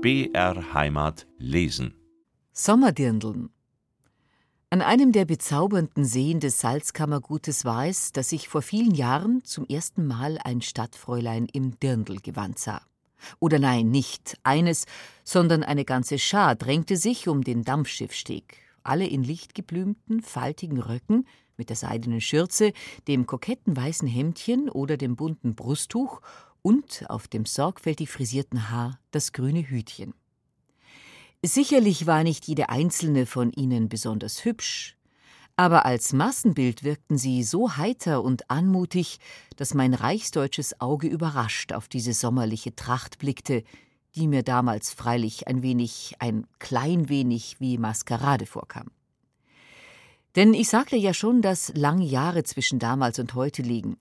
BR Heimat lesen. Sommerdirndeln. An einem der bezaubernden Seen des Salzkammergutes war es, dass ich vor vielen Jahren zum ersten Mal ein Stadtfräulein im Dirndlgewand sah. Oder nein, nicht eines, sondern eine ganze Schar drängte sich um den Dampfschiffsteg, alle in lichtgeblümten, faltigen Röcken, mit der seidenen Schürze, dem koketten weißen Hemdchen oder dem bunten Brusttuch und auf dem sorgfältig frisierten Haar das grüne Hütchen. Sicherlich war nicht jede einzelne von ihnen besonders hübsch, aber als Massenbild wirkten sie so heiter und anmutig, dass mein reichsdeutsches Auge überrascht auf diese sommerliche Tracht blickte, die mir damals freilich ein wenig, ein klein wenig wie Maskerade vorkam. Denn ich sagte ja schon, dass lange Jahre zwischen damals und heute liegen.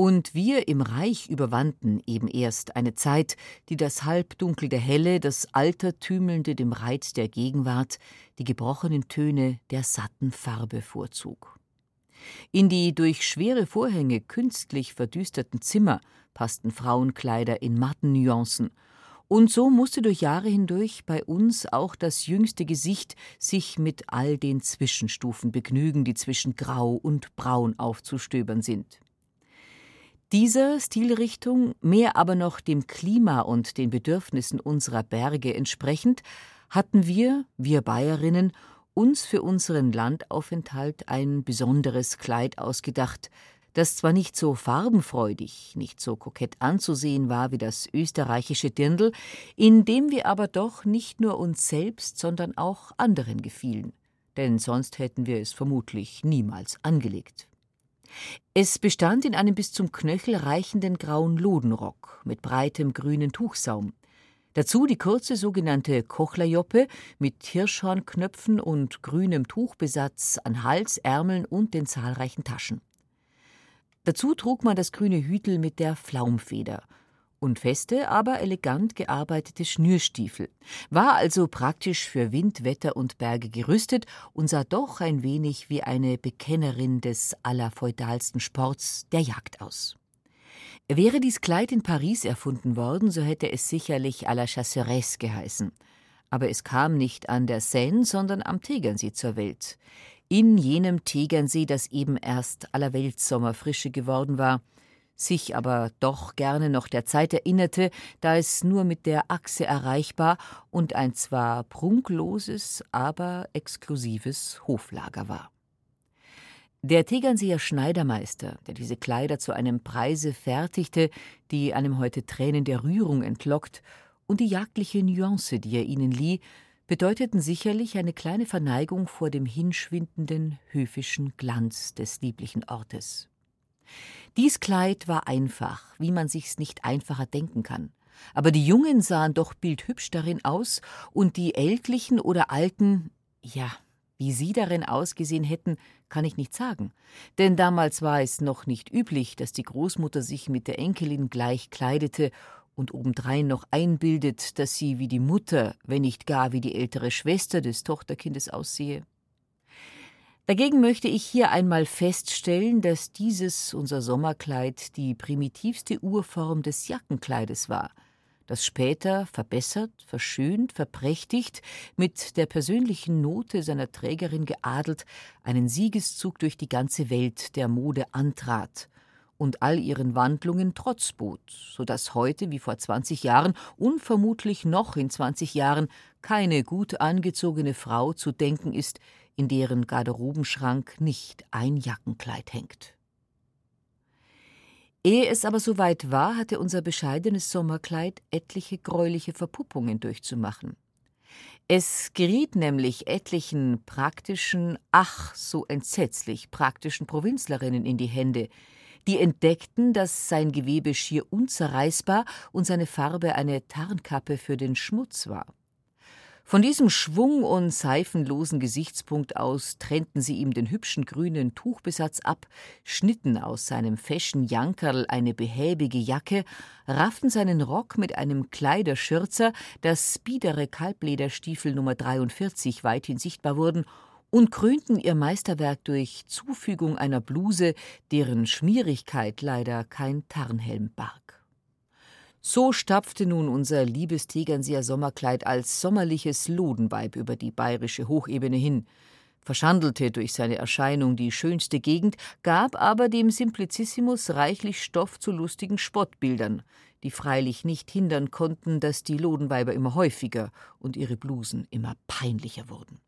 Und wir im Reich überwanden eben erst eine Zeit, die das Halbdunkel der Helle, das Altertümelnde dem Reiz der Gegenwart, die gebrochenen Töne der satten Farbe vorzog. In die durch schwere Vorhänge künstlich verdüsterten Zimmer passten Frauenkleider in matten Nuancen, und so musste durch Jahre hindurch bei uns auch das jüngste Gesicht sich mit all den Zwischenstufen begnügen, die zwischen Grau und Braun aufzustöbern sind. Dieser Stilrichtung, mehr aber noch dem Klima und den Bedürfnissen unserer Berge entsprechend, hatten wir, wir Bayerinnen, uns für unseren Landaufenthalt ein besonderes Kleid ausgedacht, das zwar nicht so farbenfreudig, nicht so kokett anzusehen war wie das österreichische Dirndl, in dem wir aber doch nicht nur uns selbst, sondern auch anderen gefielen, denn sonst hätten wir es vermutlich niemals angelegt. Es bestand in einem bis zum Knöchel reichenden grauen Lodenrock mit breitem grünen Tuchsaum. Dazu die kurze sogenannte Kochlerjoppe mit Hirschhornknöpfen und grünem Tuchbesatz an Hals, Ärmeln und den zahlreichen Taschen. Dazu trug man das grüne Hütel mit der Flaumfeder und feste, aber elegant gearbeitete Schnürstiefel, war also praktisch für Wind, Wetter und Berge gerüstet und sah doch ein wenig wie eine Bekennerin des allerfeudalsten Sports, der Jagd aus. Wäre dies Kleid in Paris erfunden worden, so hätte es sicherlich à la Chasseresse geheißen. Aber es kam nicht an der Seine, sondern am Tegernsee zur Welt. In jenem Tegernsee, das eben erst Allerweltssommerfrische geworden war, sich aber doch gerne noch der Zeit erinnerte, da es nur mit der Achse erreichbar und ein zwar prunkloses, aber exklusives Hoflager war. Der Tegernseer Schneidermeister, der diese Kleider zu einem Preise fertigte, die einem heute Tränen der Rührung entlockt, und die jagdliche Nuance, die er ihnen lieh, bedeuteten sicherlich eine kleine Verneigung vor dem hinschwindenden höfischen Glanz des lieblichen Ortes. Dies Kleid war einfach, wie man sich's nicht einfacher denken kann. Aber die Jungen sahen doch bildhübsch darin aus, und die Ältlichen oder Alten, ja, wie sie darin ausgesehen hätten, kann ich nicht sagen. Denn damals war es noch nicht üblich, dass die Großmutter sich mit der Enkelin gleich kleidete und obendrein noch einbildet, dass sie wie die Mutter, wenn nicht gar wie die ältere Schwester des Tochterkindes aussehe. Dagegen möchte ich hier einmal feststellen, dass dieses unser Sommerkleid die primitivste Urform des Jackenkleides war, das später verbessert, verschönt, verprächtigt, mit der persönlichen Note seiner Trägerin geadelt, einen Siegeszug durch die ganze Welt der Mode antrat und all ihren Wandlungen Trotz bot, so dass heute wie vor 20 Jahren unvermutlich noch in 20 Jahren keine gut angezogene Frau zu denken ist, in deren Garderobenschrank nicht ein Jackenkleid hängt. Ehe es aber soweit war, hatte unser bescheidenes Sommerkleid etliche greuliche Verpuppungen durchzumachen. Es geriet nämlich etlichen praktischen, ach so entsetzlich praktischen Provinzlerinnen in die Hände, die entdeckten, dass sein Gewebe schier unzerreißbar und seine Farbe eine Tarnkappe für den Schmutz war. Von diesem schwung- und seifenlosen Gesichtspunkt aus trennten sie ihm den hübschen grünen Tuchbesatz ab, schnitten aus seinem feschen Jankerl eine behäbige Jacke, rafften seinen Rock mit einem Kleiderschürzer, dass biedere Kalblederstiefel Nummer 43 weithin sichtbar wurden, und krönten ihr Meisterwerk durch Zufügung einer Bluse, deren Schmierigkeit leider kein Tarnhelm barg. So stapfte nun unser liebes Tegernseer Sommerkleid als sommerliches Lodenweib über die bayerische Hochebene hin, verschandelte durch seine Erscheinung die schönste Gegend, gab aber dem Simplicissimus reichlich Stoff zu lustigen Spottbildern, die freilich nicht hindern konnten, dass die Lodenweiber immer häufiger und ihre Blusen immer peinlicher wurden.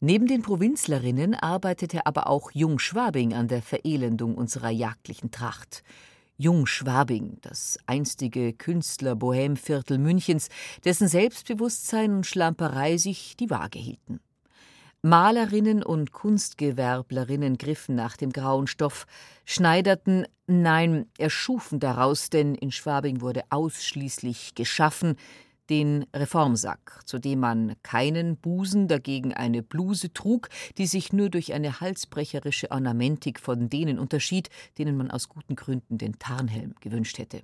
Neben den Provinzlerinnen arbeitete aber auch Jung Schwabing an der Verelendung unserer jagdlichen Tracht. Jung Schwabing, das einstige Künstler-Bohemviertel Münchens, dessen Selbstbewusstsein und Schlamperei sich die Waage hielten. Malerinnen und Kunstgewerblerinnen griffen nach dem grauen Stoff, schneiderten, nein, erschufen daraus, denn in Schwabing wurde ausschließlich geschaffen, den Reformsack, zu dem man keinen Busen, dagegen eine Bluse trug, die sich nur durch eine halsbrecherische Ornamentik von denen unterschied, denen man aus guten Gründen den Tarnhelm gewünscht hätte.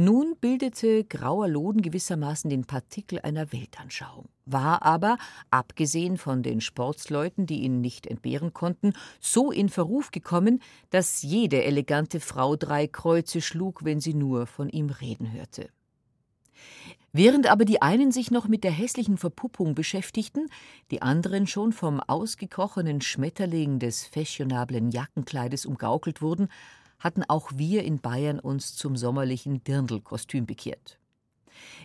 Nun bildete grauer Loden gewissermaßen den Partikel einer Weltanschauung, war aber, abgesehen von den Sportsleuten, die ihn nicht entbehren konnten, so in Verruf gekommen, dass jede elegante Frau drei Kreuze schlug, wenn sie nur von ihm reden hörte. Während aber die einen sich noch mit der hässlichen Verpuppung beschäftigten, die anderen schon vom ausgekrochenen Schmetterling des fashionablen Jackenkleides umgaukelt wurden, hatten auch wir in Bayern uns zum sommerlichen Dirndlkostüm bekehrt.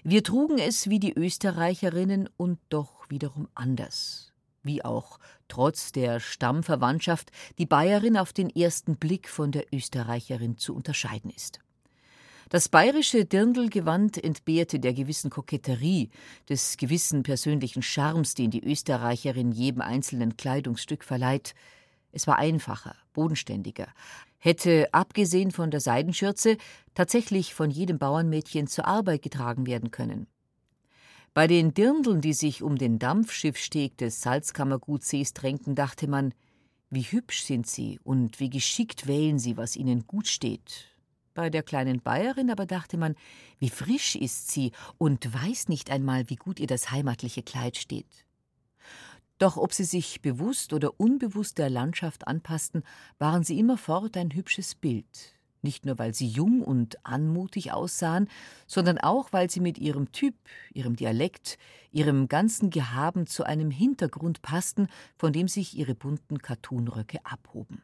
Wir trugen es wie die Österreicherinnen und doch wiederum anders. Wie auch, trotz der Stammverwandtschaft, die Bayerin auf den ersten Blick von der Österreicherin zu unterscheiden ist. Das bayerische Dirndlgewand entbehrte der gewissen Koketterie, des gewissen persönlichen Charmes, den die Österreicherin jedem einzelnen Kleidungsstück verleiht. Es war einfacher, bodenständiger, hätte, abgesehen von der Seidenschürze, tatsächlich von jedem Bauernmädchen zur Arbeit getragen werden können. Bei den Dirndeln, die sich um den Dampfschiffsteg des Salzkammergutsees drängten, dachte man, wie hübsch sind sie und wie geschickt wählen sie, was ihnen gut steht, bei der kleinen Bayerin aber dachte man, wie frisch ist sie und weiß nicht einmal, wie gut ihr das heimatliche Kleid steht. Doch ob sie sich bewusst oder unbewusst der Landschaft anpassten, waren sie immerfort ein hübsches Bild. Nicht nur, weil sie jung und anmutig aussahen, sondern auch, weil sie mit ihrem Typ, ihrem Dialekt, ihrem ganzen Gehaben zu einem Hintergrund passten, von dem sich ihre bunten Kattunröcke abhoben.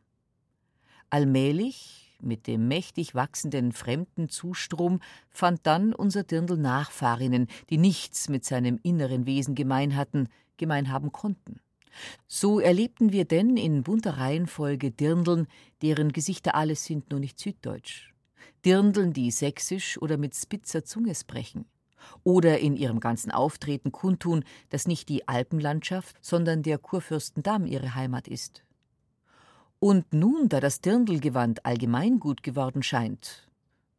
Allmählich, mit dem mächtig wachsenden fremden Zustrom fand dann unser Dirndl Nachfahrinnen, die nichts mit seinem inneren Wesen gemein hatten, gemein haben konnten. So erlebten wir denn in bunter Reihenfolge Dirndeln, deren Gesichter alles sind, nur nicht süddeutsch. Dirndeln, die sächsisch oder mit spitzer Zunge sprechen. Oder in ihrem ganzen Auftreten kundtun, dass nicht die Alpenlandschaft, sondern der Kurfürstendamm ihre Heimat ist. Und nun, da das Dirndlgewand allgemeingut geworden scheint,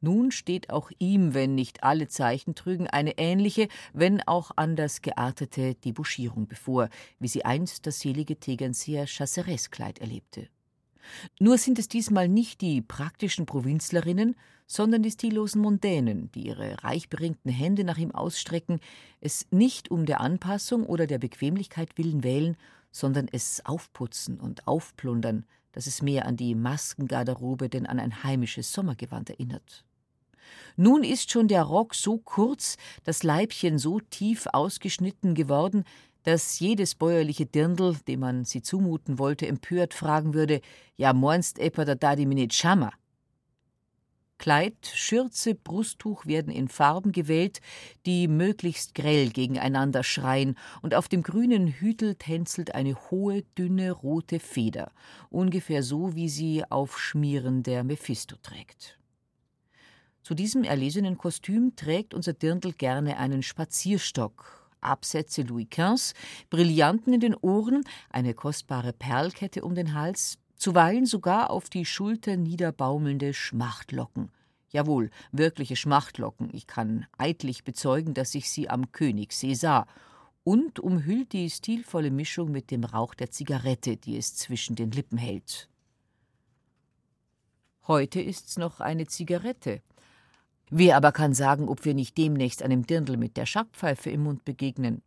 nun steht auch ihm, wenn nicht alle Zeichen trügen, eine ähnliche, wenn auch anders geartete Debouchierung bevor, wie sie einst das selige Tegernseer Chassereskleid erlebte. Nur sind es diesmal nicht die praktischen Provinzlerinnen, sondern die stillosen Mondänen, die ihre reich beringten Hände nach ihm ausstrecken, es nicht um der Anpassung oder der Bequemlichkeit willen wählen, sondern es aufputzen und aufplundern, dass es mehr an die Maskengarderobe denn an ein heimisches Sommergewand erinnert. Nun ist schon der Rock so kurz, das Leibchen so tief ausgeschnitten geworden, dass jedes bäuerliche Dirndl, dem man sie zumuten wollte, empört fragen würde: Ja, meinst etwa, da die mir nicht schammer? Kleid, Schürze, Brusttuch werden in Farben gewählt, die möglichst grell gegeneinander schreien, und auf dem grünen Hütel tänzelt eine hohe, dünne, rote Feder, ungefähr so, wie sie auf Schmieren der Mephisto trägt. Zu diesem erlesenen Kostüm trägt unser Dirndl gerne einen Spazierstock, Absätze Louis XV, Brillanten in den Ohren, eine kostbare Perlkette um den Hals, zuweilen sogar auf die Schulter niederbaumelnde Schmachtlocken. Jawohl, wirkliche Schmachtlocken. Ich kann eidlich bezeugen, dass ich sie am Königssee sah. Und umhüllt die stilvolle Mischung mit dem Rauch der Zigarette, die es zwischen den Lippen hält. Heute ist's noch eine Zigarette. Wer aber kann sagen, ob wir nicht demnächst einem Dirndl mit der Schackpfeife im Mund begegnen?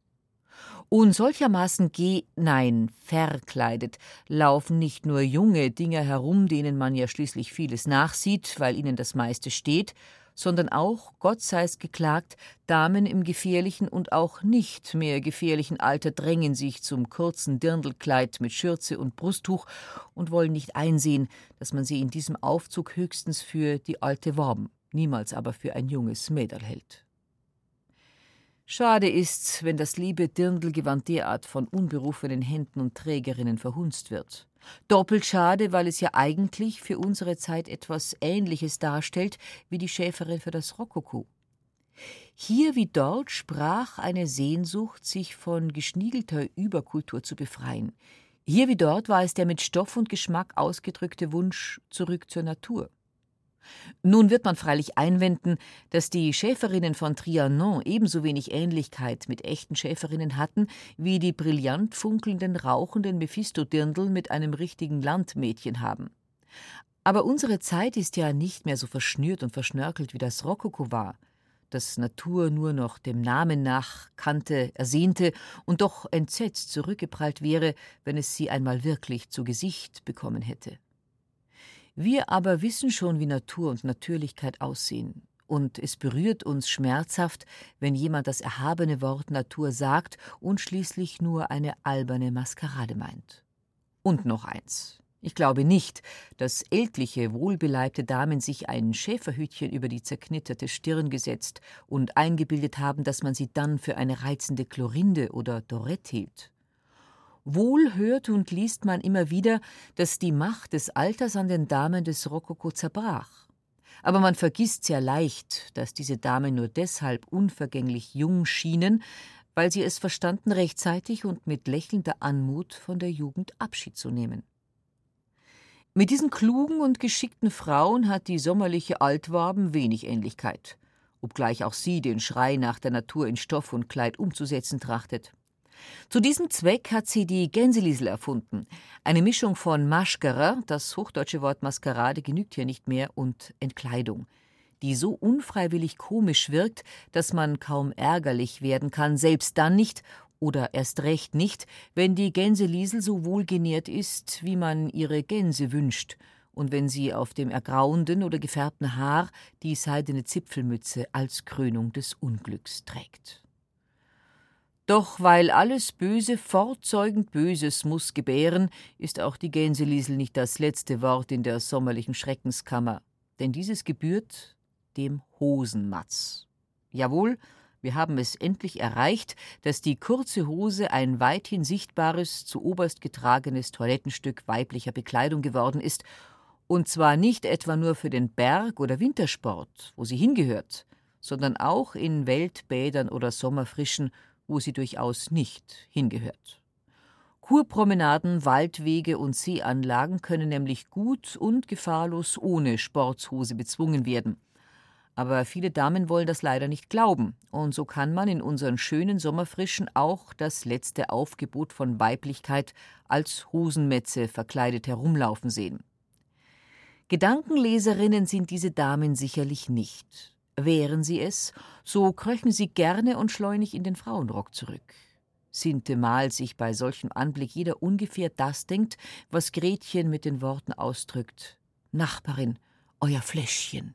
Und solchermaßen geh, nein, verkleidet, laufen nicht nur junge Dinger herum, denen man ja schließlich vieles nachsieht, weil ihnen das meiste steht, sondern auch, Gott sei's geklagt, Damen im gefährlichen und auch nicht mehr gefährlichen Alter drängen sich zum kurzen Dirndlkleid mit Schürze und Brusttuch und wollen nicht einsehen, dass man sie in diesem Aufzug höchstens für die alte Worm, niemals aber für ein junges Mäderl hält. Schade ist's, wenn das liebe Dirndlgewand derart von unberufenen Händen und Trägerinnen verhunzt wird. Doppelt schade, weil es ja eigentlich für unsere Zeit etwas Ähnliches darstellt wie die Schäferin für das Rokoko. Hier wie dort sprach eine Sehnsucht, sich von geschniegelter Überkultur zu befreien. Hier wie dort war es der mit Stoff und Geschmack ausgedrückte Wunsch zurück zur Natur. Nun wird man freilich einwenden, dass die Schäferinnen von Trianon ebenso wenig Ähnlichkeit mit echten Schäferinnen hatten, wie die brillant funkelnden, rauchenden Mephisto-Dirndl mit einem richtigen Landmädchen haben. Aber unsere Zeit ist ja nicht mehr so verschnürt und verschnörkelt, wie das Rokoko war, das Natur nur noch dem Namen nach kannte, ersehnte und doch entsetzt zurückgeprallt wäre, wenn es sie einmal wirklich zu Gesicht bekommen hätte. Wir aber wissen schon, wie Natur und Natürlichkeit aussehen. Und es berührt uns schmerzhaft, wenn jemand das erhabene Wort Natur sagt und schließlich nur eine alberne Maskerade meint. Und noch eins. Ich glaube nicht, dass ältliche, wohlbeleibte Damen sich ein Schäferhütchen über die zerknitterte Stirn gesetzt und eingebildet haben, dass man sie dann für eine reizende Chlorinde oder Dorette hielt. Wohl hört und liest man immer wieder, dass die Macht des Alters an den Damen des Rokoko zerbrach. Aber man vergisst sehr leicht, dass diese Damen nur deshalb unvergänglich jung schienen, weil sie es verstanden, rechtzeitig und mit lächelnder Anmut von der Jugend Abschied zu nehmen. Mit diesen klugen und geschickten Frauen hat die sommerliche Altwaben wenig Ähnlichkeit, obgleich auch sie den Schrei nach der Natur in Stoff und Kleid umzusetzen trachtet. Zu diesem Zweck hat sie die Gänseliesel erfunden. Eine Mischung von Maschkerer, das hochdeutsche Wort Maskerade genügt hier nicht mehr, und Entkleidung, die so unfreiwillig komisch wirkt, dass man kaum ärgerlich werden kann, selbst dann nicht oder erst recht nicht, wenn die Gänseliesel so wohlgenährt ist, wie man ihre Gänse wünscht, und wenn sie auf dem ergrauenden oder gefärbten Haar die seidene Zipfelmütze als Krönung des Unglücks trägt. Doch weil alles Böse fortzeugend Böses muss gebären, ist auch die Gänseliesel nicht das letzte Wort in der sommerlichen Schreckenskammer, denn dieses gebührt dem Hosenmatz. Jawohl, wir haben es endlich erreicht, dass die kurze Hose ein weithin sichtbares, zu oberst getragenes Toilettenstück weiblicher Bekleidung geworden ist, und zwar nicht etwa nur für den Berg- oder Wintersport, wo sie hingehört, sondern auch in Weltbädern oder Sommerfrischen wo sie durchaus nicht hingehört. Kurpromenaden, Waldwege und Seeanlagen können nämlich gut und gefahrlos ohne Sportshose bezwungen werden. Aber viele Damen wollen das leider nicht glauben, und so kann man in unseren schönen Sommerfrischen auch das letzte Aufgebot von Weiblichkeit als Hosenmetze verkleidet herumlaufen sehen. Gedankenleserinnen sind diese Damen sicherlich nicht. Wären sie es, so kröchen sie gerne und schleunig in den Frauenrock zurück. Sintemal sich bei solchem Anblick jeder ungefähr das denkt, was Gretchen mit den Worten ausdrückt Nachbarin, euer Fläschchen.